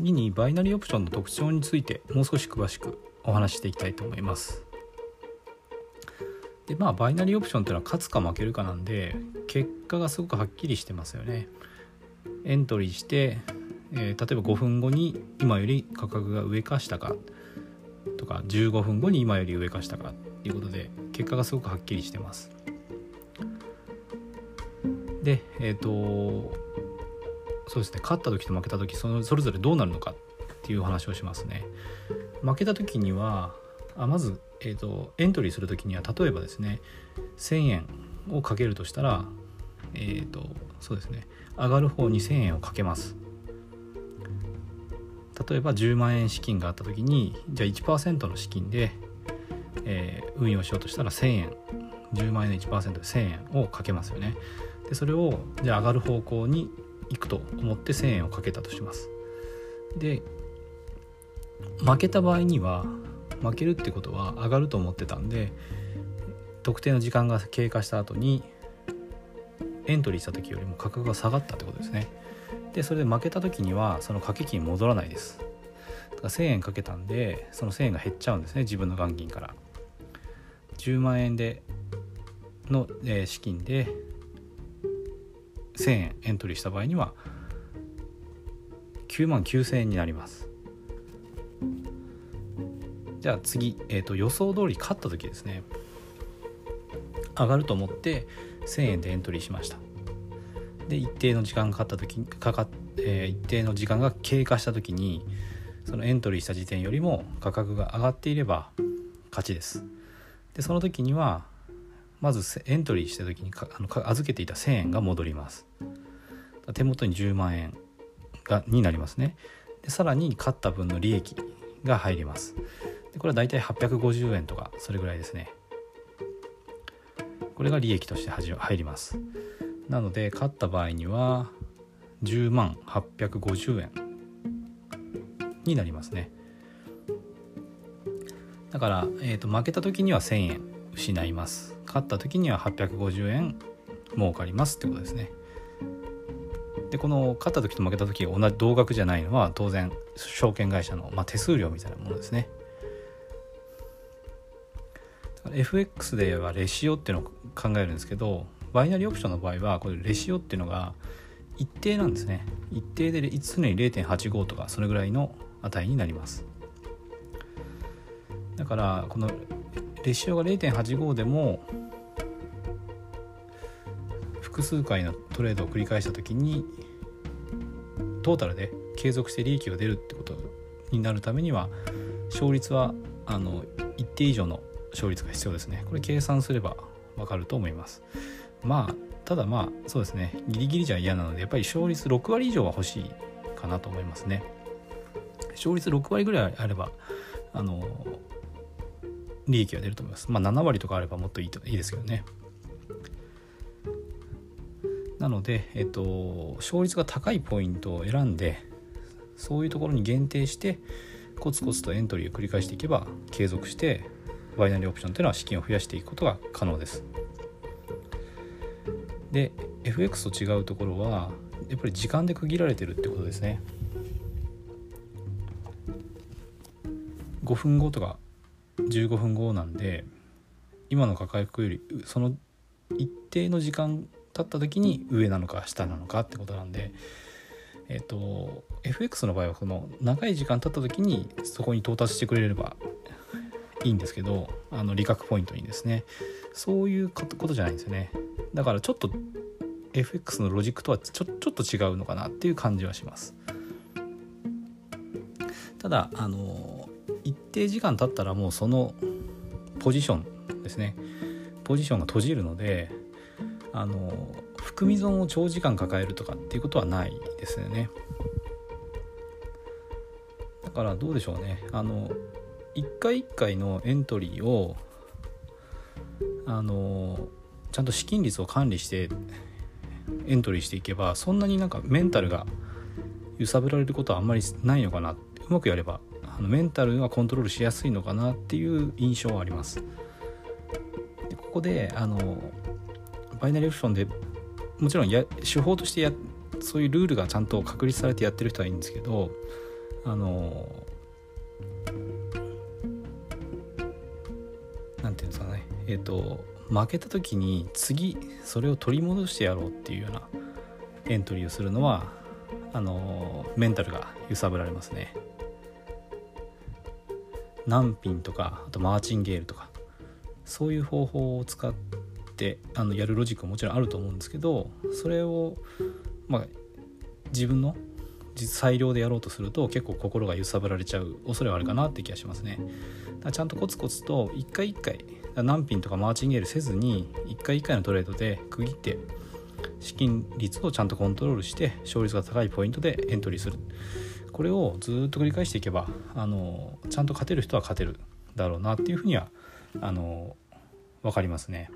次にバイナリーオプションの特徴についてもう少し詳しくお話していきたいと思います。でまあバイナリーオプションっていうのは勝つか負けるかなんで結果がすごくはっきりしてますよね。エントリーして、えー、例えば5分後に今より価格が上か下かとか15分後に今より上か下かっていうことで結果がすごくはっきりしてます。でえっ、ー、とそうですね。勝った時と負けた時そのそれぞれどうなるのかっていう話をしますね。負けた時にはあまず、えーと、エントリーする時には例えばですね1000円をかけるとしたらえっ、ー、とそうですね上がる方に1000円をかけます。例えば10万円資金があった時にじゃあ1%の資金で、えー、運用しようとしたら1000円。10万円の1%で1000円をかけますよね。でそれをじゃあ上がる方向に行くと思って1000円をかけたとします。で負けた場合には負けるってことは上がると思ってたんで特定の時間が経過した後にエントリーした時よりも価格が下がったってことですね。でそれで負けた時にはその掛け金戻らないです。だから1000円かけたんでその1000円が減っちゃうんですね自分の元金から。10万円での、え資金で1000円エントリーした場合には9万9000円になります。じゃあ次、えーと、予想通り勝った時ですね。上がると思って1000円でエントリーしました。で一定の時間がかかった時かか、えー、一定の時間が経過した時にそのエントリーした時点よりも価格が上がっていれば勝ちです。でその時にはまずエントリーした時にあの預けていた1000円が戻ります。手元に10万円がになりますね。でさらに勝った分の利益が入ります。でこれはだいたい850円とかそれぐらいですね。これが利益として入ります。なので勝った場合には10万850円になりますね。だから、えーと、負けた時には1000円。失います。勝った時には850円儲かりますってことですね。でこの勝った時と負けた時が同じ同額じゃないのは当然証券会社の、まあ、手数料みたいなものですね。FX ではレシオっていうのを考えるんですけどバイナリーオプションの場合はこれレシオっていうのが一定なんですね。一定で常に0.85とかそれぐらいの値になります。だからこのレシオが0.85でも複数回のトレードを繰り返した時にトータルで継続して利益が出るってことになるためには勝率はあの一定以上の勝率が必要ですね。これ計算すればわかると思います。まあただまあそうですね。ギリギリじゃ嫌なのでやっぱり勝率6割以上は欲しいかなと思いますね。勝率6割ぐらいあればあの利益が出ると思いますまあ7割とかあればもっといいといいですけどねなので、えっと、勝率が高いポイントを選んでそういうところに限定してコツコツとエントリーを繰り返していけば継続してバイナリーオプションというのは資金を増やしていくことが可能です。で FX と違うところはやっぱり時間で区切られてるってことですね。5分後とか15分後なんで今の価格よりその一定の時間経った時に上なのか下なのかってことなんでえっ、と FX の場合はこの長い時間経った時にそこに到達してくれればいいんですけどあの利確ポイントにですね。そういうことじゃないんですよね。だからちょっと FX のロジックとはちょちょっと違うのかなっていう感じはします。ただあの一定時間経ったらもうそのポジションですね。ポジションが閉じるのであの含み損を長時間抱えるとかっていうことはないですよね。だからどうでしょうね。あの一回一回のエントリーをあのちゃんと資金率を管理してエントリーしていけばそんなになんかメンタルが揺さぶられることはあんまりないのかなうまくやればあのメンタルがコントロールしやすいのかなっていう印象はありますでここであのバイナリーオプションでもちろんや手法としてやそういうルールがちゃんと確立されてやってる人はいいんですけどあのなんていうんですかねえっ、ー、と負けた時に次それを取り戻してやろうっていうようなエントリーをするのはあのメンタルが揺さぶられますね。何ピンとかあとマーチンゲールとかそういう方法を使ってあのやるロジックももちろんあると思うんですけどそれを、まあ、自分の裁量でやろうとすると結構心が揺さぶられちゃう恐れはあるかなって気がしますね。ちゃんとコツコツと一回一回何ピンとかマーチンゲールせずに一回一回のトレードで区切って資金率をちゃんとコントロールして勝率が高いポイントでエントリーするこれをずっと繰り返していけばあのちゃんと勝てる人は勝てるだろうなっていうふうにはあの分かりますね。